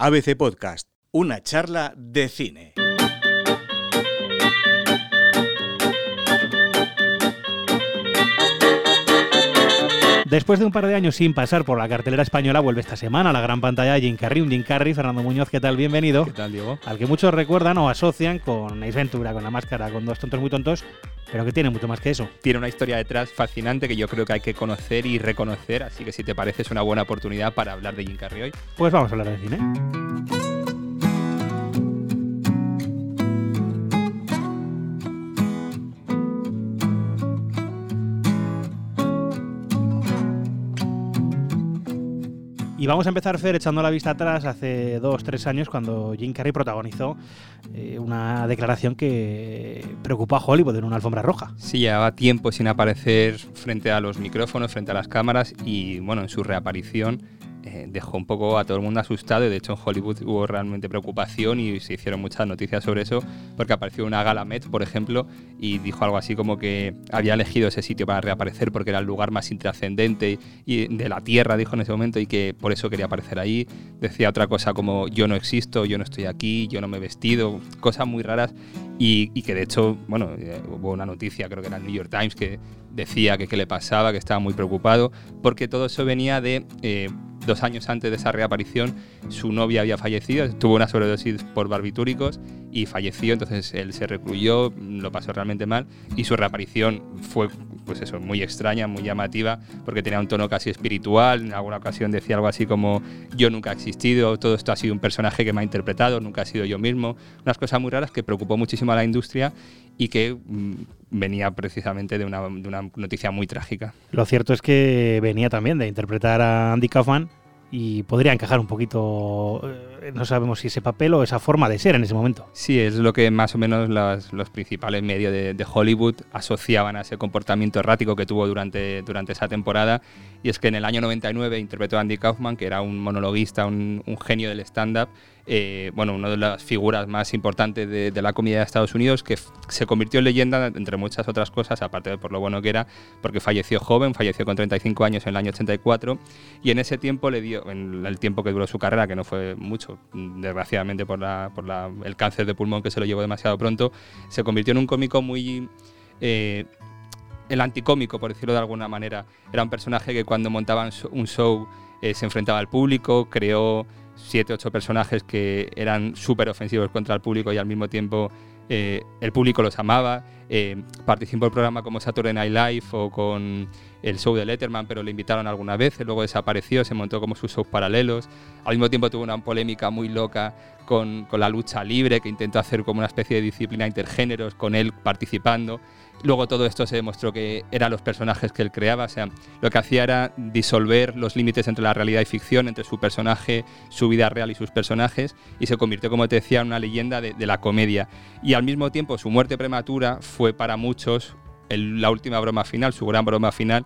ABC Podcast, una charla de cine. Después de un par de años sin pasar por la cartelera española, vuelve esta semana a la gran pantalla Jim Carrey, un Jim Carrey, Fernando Muñoz, ¿qué tal? Bienvenido. ¿Qué tal, Diego? Al que muchos recuerdan o asocian con Ace Ventura, con la máscara, con dos tontos muy tontos, pero que tiene mucho más que eso. Tiene una historia detrás fascinante que yo creo que hay que conocer y reconocer, así que si te parece es una buena oportunidad para hablar de Jim Carrey hoy. Pues vamos a hablar de cine. Vamos a empezar, Fer, echando la vista atrás hace dos, tres años cuando Jim Carrey protagonizó eh, una declaración que preocupó a Hollywood en una alfombra roja. Sí, llevaba tiempo sin aparecer frente a los micrófonos, frente a las cámaras y bueno, en su reaparición eh, dejó un poco a todo el mundo asustado y de hecho en Hollywood hubo realmente preocupación y se hicieron muchas noticias sobre eso porque apareció una gala Met, por ejemplo, y dijo algo así como que había elegido ese sitio para reaparecer porque era el lugar más intrascendente y de la Tierra, dijo en ese momento, y que por eso quería aparecer ahí. Decía otra cosa como yo no existo, yo no estoy aquí, yo no me he vestido, cosas muy raras y, que de hecho, bueno, eh, hubo una noticia, creo que era el New York Times, que decía que qué le pasaba, que estaba muy preocupado, porque todo eso venía de... Eh, dos años antes de esa reaparición, su novia había fallecido, tuvo una sobredosis por barbitúricos y falleció, entonces él se recluyó, lo pasó realmente mal y su reaparición fue pues eso, muy extraña, muy llamativa, porque tenía un tono casi espiritual, en alguna ocasión decía algo así como yo nunca he existido, todo esto ha sido un personaje que me ha interpretado, nunca he sido yo mismo, unas cosas muy raras que preocupó muchísimo a la industria y que mmm, venía precisamente de una, de una noticia muy trágica. Lo cierto es que venía también de interpretar a Andy Kaufman y podría encajar un poquito, eh, no sabemos si ese papel o esa forma de ser en ese momento. Sí, es lo que más o menos los, los principales medios de, de, Hollywood asociaban a ese comportamiento errático que tuvo durante, durante esa temporada. Y es que en el año 99 interpretó a Andy Kaufman, que era un monologuista, un, un genio del stand-up, eh, bueno, una de las figuras más importantes de, de, la comedia de Estados Unidos, que se convirtió en leyenda, entre muchas otras cosas, aparte de por lo bueno que era, porque falleció joven, falleció con 35 años en el año 84, y en ese tiempo le dio, en el tiempo que duró su carrera, que no fue mucho, desgraciadamente por, la, por la, el cáncer de pulmón que se lo llevó demasiado pronto, se convirtió en un cómico muy... Eh, el anticómico, por decirlo de alguna manera. Era un personaje que cuando montaban un show eh, se enfrentaba al público, creó siete, ocho personajes que eran súper ofensivos contra el público y al mismo tiempo eh, el público los amaba. Eh, participó en programas como Saturday Night Live o con el show de Letterman, pero le invitaron alguna vez, luego desapareció, se montó como sus shows paralelos. Al mismo tiempo tuvo una polémica muy loca con, la lucha libre, que intentó hacer como una especie de disciplina intergéneros, con él participando. Luego todo esto se demostró que eran los personajes que él creaba, o sea, lo que hacía era disolver los límites entre la realidad y ficción, entre su personaje, su vida real y sus personajes, y se convirtió, como te decía, en una leyenda de, la comedia. Y al mismo tiempo su muerte prematura fue para muchos la última broma final, su gran broma final,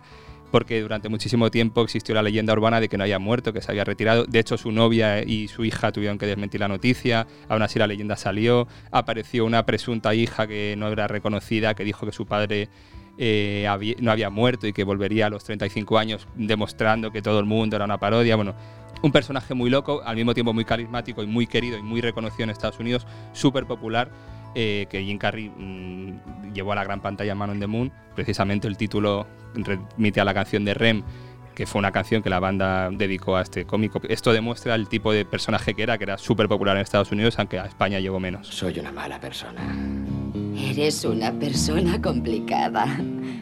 porque durante muchísimo tiempo existió la leyenda urbana de que no había muerto, que se había retirado. De hecho, su novia y su hija tuvieron que desmentir la noticia, aún así la leyenda salió, apareció una presunta hija que no era reconocida, que dijo que su padre eh, no había muerto y que volvería a los 35 años demostrando que todo el mundo era una parodia. Bueno, un personaje muy loco, al mismo tiempo muy carismático y muy querido y muy reconocido en Estados Unidos, súper popular. Eh, que Jim Carrey mmm, llevó a la gran pantalla Man on the Moon. Precisamente el título remite a la canción de Rem, que fue una canción que la banda dedicó a este cómico. Esto demuestra el tipo de personaje que era, que era súper popular en Estados Unidos, aunque a España llegó menos. Soy una mala persona. Eres una persona complicada.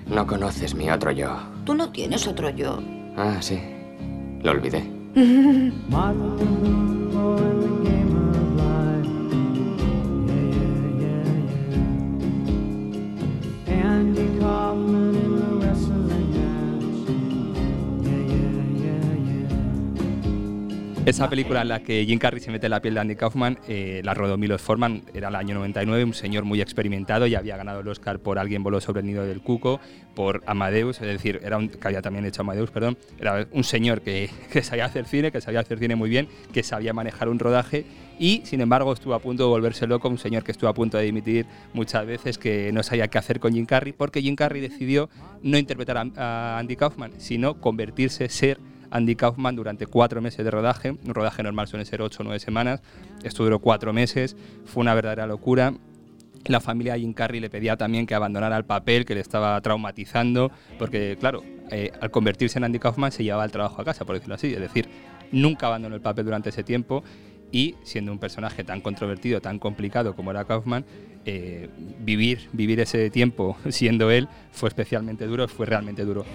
No conoces mi otro yo. Tú no tienes otro yo. Ah, sí. Lo olvidé. Esa película en la que Jim Carrey se mete la piel de Andy Kaufman, eh, la rodó Milos Forman, era el año 99, un señor muy experimentado y había ganado el Oscar por Alguien voló sobre el nido del cuco, por Amadeus, es decir, era un, que había también hecho Amadeus, perdón, era un señor que, que sabía hacer cine, que sabía hacer cine muy bien, que sabía manejar un rodaje y sin embargo estuvo a punto de volverse loco, un señor que estuvo a punto de dimitir muchas veces, que no sabía qué hacer con Jim Carrey, porque Jim Carrey decidió no interpretar a, a Andy Kaufman, sino convertirse, ser Andy Kaufman durante cuatro meses de rodaje. Un rodaje normal suele ser ocho o nueve semanas. Esto duró cuatro meses. Fue una verdadera locura. La familia de Jim Carrey le pedía también que abandonara el papel, que le estaba traumatizando, porque, claro, eh, al convertirse en Andy Kaufman se llevaba el trabajo a casa, por decirlo así. Es decir, nunca abandonó el papel durante ese tiempo y siendo un personaje tan controvertido, tan complicado como era Kaufman, eh, vivir, vivir ese tiempo siendo él fue especialmente duro, fue realmente duro.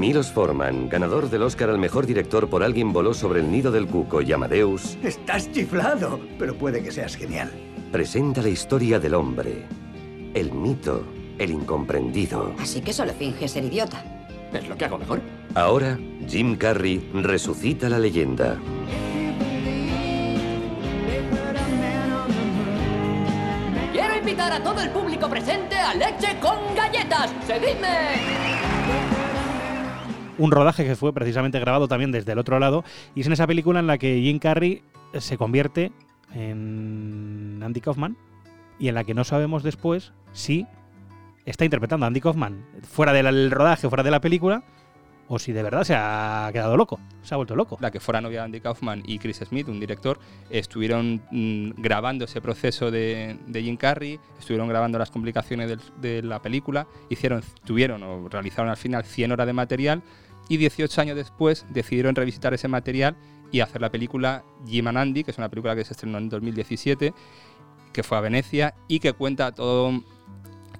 Milos Forman, ganador del Oscar al mejor director por Alguien voló sobre el nido del cuco y Amadeus, Estás chiflado, pero puede que seas genial. presenta la historia del hombre, el mito, el incomprendido. Así que solo finge ser idiota. Es lo que hago mejor. Ahora, Jim Carrey resucita la leyenda. Quiero invitar a todo el público presente a Leche con Galletas. ¡Seguidme! Un rodaje que fue precisamente grabado también desde el otro lado. Y es en esa película en la que Jim Carrey se convierte en Andy Kaufman y en la que no sabemos después si está interpretando a Andy Kaufman fuera del rodaje, fuera de la película, o si de verdad se ha quedado loco, se ha vuelto loco. La que fuera novia de Andy Kaufman y Chris Smith, un director, estuvieron mm, grabando ese proceso de, de Jim Carrey, estuvieron grabando las complicaciones de la película, hicieron, tuvieron o realizaron al final 100 horas de material y 18 años después decidieron revisitar ese material y hacer la película Jim and Andy, que es una película que se estrenó en 2017, que fue a Venecia y que cuenta todo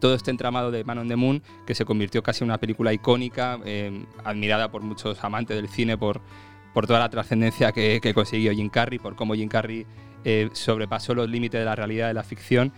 todo este entramado de Man on the Moon que se convirtió casi en una película icónica, eh, admirada por muchos amantes del cine por, por toda la trascendencia que, que consiguió Jim Carrey, por cómo Jim Carrey eh, sobrepasó los límites de la realidad de la ficción.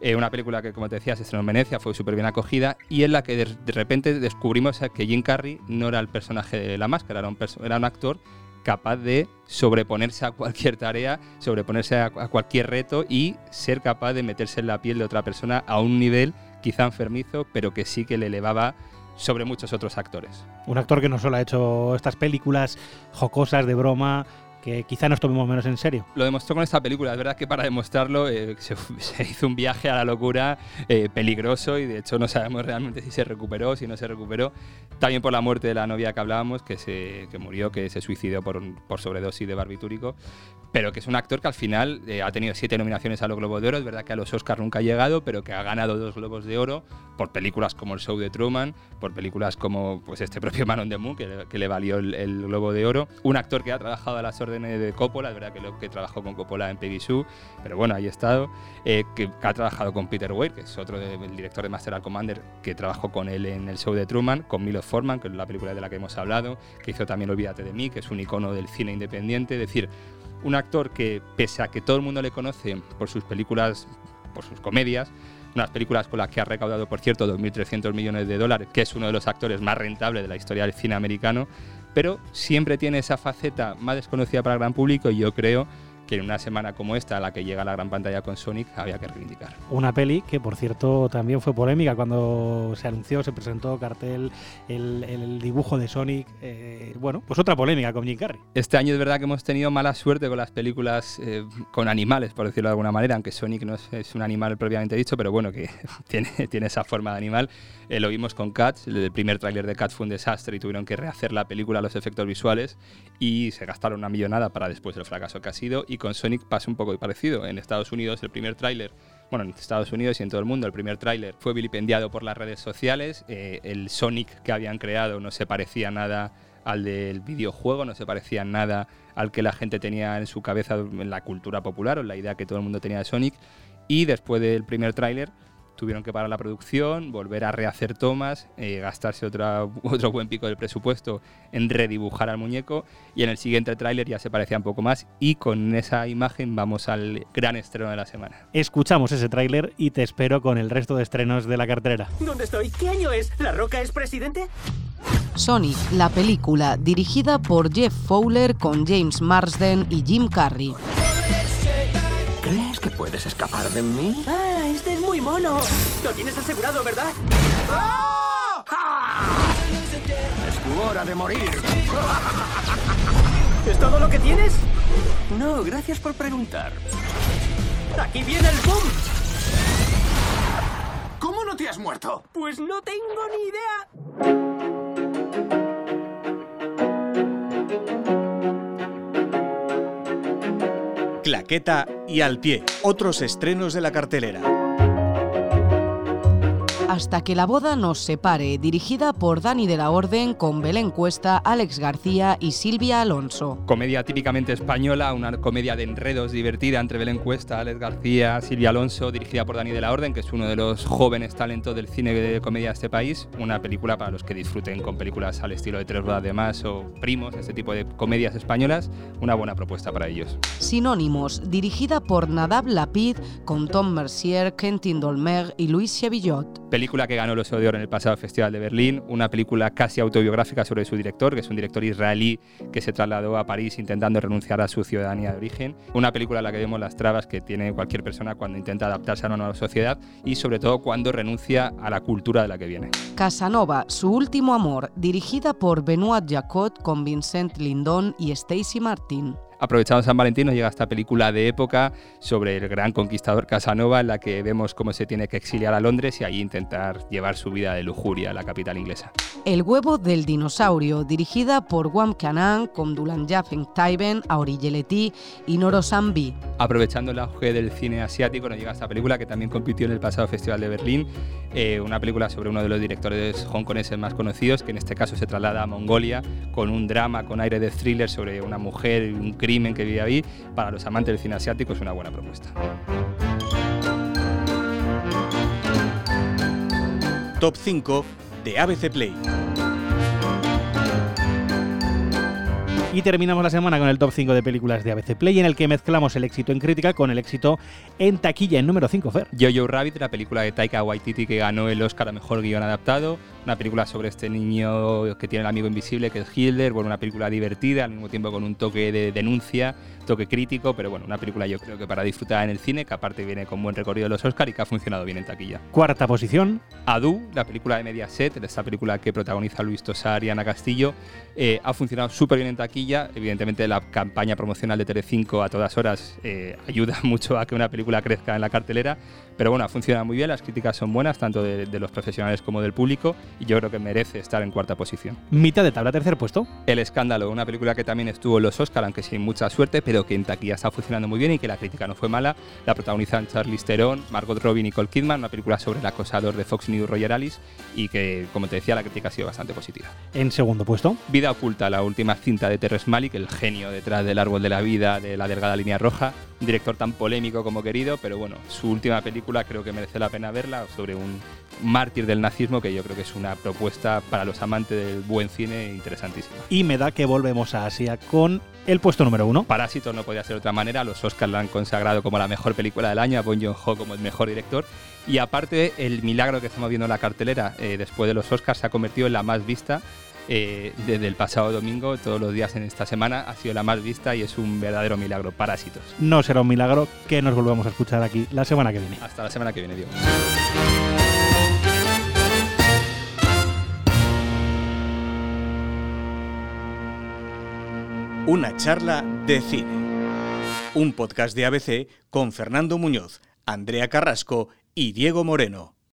Eh, una película que, como te decía, se estrenó en Venecia, fue súper bien acogida y en la que de, repente descubrimos que Jim Carrey no era el personaje de la máscara, era un, era un actor capaz de sobreponerse a cualquier tarea, sobreponerse a cualquier reto y ser capaz de meterse en la piel de otra persona a un nivel quizá enfermizo, pero que sí que le elevaba sobre muchos otros actores. Un actor que no solo ha hecho estas películas jocosas de broma, que quizá nos tomemos menos en serio. Lo demostró con esta película, es verdad que para demostrarlo eh, se, se hizo un viaje a la locura eh, peligroso y de hecho no sabemos realmente si se recuperó, si no se recuperó. También por la muerte de la novia que hablábamos, que, se, que murió, que se suicidó por, un- por sobredosis de barbitúrico, pero que es un actor que al final eh, ha tenido siete nominaciones a los Globos de Oro, es verdad que a los Oscars nunca ha llegado, pero que ha ganado dos Globos de Oro por películas como El Show de Truman, por películas como pues, este propio Man on the Moon, que, que le valió el, el Globo de Oro. Un actor que ha trabajado a las órdenes de Coppola, es verdad que, lo, que trabajó con Coppola en Peggy Sue, pero bueno, ahí ha estado. Eh, que, ha trabajado con Peter Weir, que es otro de- el director de Master and Commander, que trabajó con él en El Show de Truman, con Milos Forman, que es la película de la que hemos hablado, que hizo también Olvídate de mí, que es un icono del cine independiente. Es decir, un actor que, pese a que todo el mundo le conoce por sus películas, por sus comedias, unas películas con las que ha recaudado, por cierto, 2.300 millones de dólares, que es uno de los actores más rentables de la historia del cine americano, pero siempre tiene esa faceta más desconocida para el gran público y yo creo que en una semana como esta, a la que llega a la gran pantalla con Sonic, había que reivindicar. Una peli que, por cierto, también fue polémica cuando se anunció, se presentó cartel, el, el dibujo de Sonic. eh, bueno, pues otra polémica con Jim Carrey. Este año es verdad que hemos tenido mala suerte con las películas eh, con animales, por decirlo de alguna manera, aunque Sonic no es, es un animal propiamente dicho, pero bueno, que tiene, tiene esa forma de animal. Eh, lo vimos con Cats, el primer tráiler de Cats fue un desastre y tuvieron que rehacer la película, los efectos visuales, y se gastaron una millonada para después del fracaso que ha sido. Y con Sonic pasa un poco parecido. En Estados Unidos el primer tráiler bueno, en Estados Unidos y en todo el mundo, el primer tráiler fue vilipendiado por las redes sociales. Eh, el Sonic que habían creado no se parecía nada al del videojuego, no se parecía nada al que la gente tenía en su cabeza en la cultura popular o la idea que todo el mundo tenía de Sonic. Y después del primer tráiler tuvieron que parar la producción, volver a rehacer tomas, eh, gastarse otra, otro buen pico del presupuesto en redibujar al muñeco y en el siguiente tráiler ya se parecía un poco más y con esa imagen vamos al gran estreno de la semana. Escuchamos ese tráiler y te espero con el resto de estrenos de la cartelera. ¿Dónde estoy? ¿Qué año es? ¿La Roca es presidente? Sonic, la película, dirigida por Jeff Fowler con James Marsden y Jim Carrey. ¿Crees que puedes escapar de mí? Ah, este mono. Lo tienes asegurado, ¿verdad? Es tu hora de morir. ¿Es todo lo que tienes? No, gracias por preguntar. Aquí viene el boom. te has muerto? Pues no tengo ni idea. Claqueta y al pie. Otros estrenos de la cartelera. Hasta que la boda nos separe, dirigida por Dani de la Orden con Belén Cuesta, Alex García y Silvia Alonso. Comedia típicamente española, una comedia de enredos divertida entre Belén Cuesta, Alex García, Silvia Alonso, dirigida por Dani de la Orden, que es uno de los jóvenes talentos del cine de comedia de este país. Una película para los que disfruten con películas al estilo de Tres Bodas de Más o Primos, este tipo de comedias españolas. Una buena propuesta para ellos. Sinónimos, dirigida por Nadab Lapid con Tom Mercier, Quentin Dolmer y Luis Chevillot. Película que ganó el Oso en el pasado Festival de Berlín, una película casi autobiográfica sobre su director, que es un director israelí que se trasladó a París intentando renunciar a su ciudadanía de origen. Una película en la que vemos las trabas que tiene cualquier persona cuando intenta adaptarse a una nueva sociedad y sobre todo cuando renuncia a la cultura de la que viene. Casanova, su último amor, dirigida por Benoit Jacot con Vincent Lindon y Stacy Martin. Aprovechando San Valentín nos llega esta película de época sobre el gran conquistador Casanova en la que vemos cómo se tiene que exiliar a Londres y ahí intentar llevar su vida de lujuria a la capital inglesa. El huevo del dinosaurio, dirigida por Wam Kanan con Dulan Taiben, Auri Yeleti y Noro Sambi. Aprovechando el auge del cine asiático nos llega esta película que también compitió en el pasado Festival de Berlín, eh, una película sobre uno de los directores hongkoneses más conocidos que en este caso se traslada a Mongolia con un drama con aire de thriller sobre una mujer y un crimen que vive ahí, para los amantes del cine asiático es una buena propuesta. Top 5 de ABC Play. Y terminamos la semana con el top 5 de películas de ABC Play, en el que mezclamos el éxito en crítica con el éxito en taquilla en número 5, Fer. Jojo Rabbit, la película de Taika Waititi que ganó el Oscar a Mejor Guión Adaptado, una película sobre este niño que tiene el amigo invisible, que es Hilder, bueno, una película divertida, al mismo tiempo con un toque de denuncia, toque crítico, pero bueno, una película yo creo que para disfrutar en el cine, que aparte viene con buen recorrido de los Oscar y que ha funcionado bien en taquilla. Cuarta posición. Adu, la película de Mediaset, esta película que protagoniza Luis Tosar y Ana Castillo, eh, ha funcionado súper bien en taquilla, evidentemente la campaña promocional de Telecinco a todas horas eh, ayuda mucho a que una película crezca en la cartelera, pero bueno, funciona muy bien, las críticas son buenas, tanto de, de los profesionales como del público, y yo creo que merece estar en cuarta posición. Mitad de tabla, tercer puesto. El Escándalo, una película que también estuvo en los Oscar, aunque sin mucha suerte, pero que en taquilla está funcionando muy bien y que la crítica no fue mala. La protagonizan Charlize Theron, Margot Robbie y Nicole Kidman, una película sobre el acosador de Fox News Roger Alice y que, como te decía, la crítica ha sido bastante positiva. En segundo puesto. Vida oculta, la última cinta de Terrence Malick, el genio detrás del árbol de la vida, de la delgada línea roja, un director tan polémico como querido, pero bueno, su última película creo que merece la pena verla, sobre un mártir del nazismo, que yo creo que es una propuesta para los amantes del buen cine interesantísima. Y me da que volvemos a Asia con el puesto número uno. Parásitos no podía ser de otra manera, los Oscars la han consagrado como la mejor película del año, a Bong Joon-ho como el mejor director, y aparte el milagro que estamos viendo en la cartelera eh, después de los Oscars se ha convertido en la más vista eh, desde el pasado domingo, todos los días en esta semana, ha sido la más vista y es un verdadero milagro. Parásitos. No será un milagro que nos volvamos a escuchar aquí la semana que viene. Hasta la semana que viene, Diego. Una charla de cine. Un podcast de ABC con Fernando Muñoz, Andrea Carrasco y Diego Moreno.